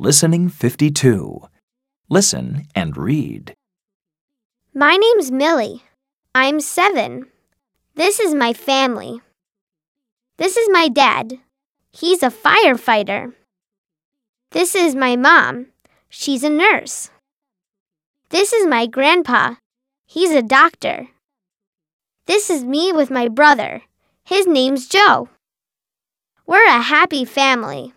Listening 52. Listen and read. My name's Millie. I'm seven. This is my family. This is my dad. He's a firefighter. This is my mom. She's a nurse. This is my grandpa. He's a doctor. This is me with my brother. His name's Joe. We're a happy family.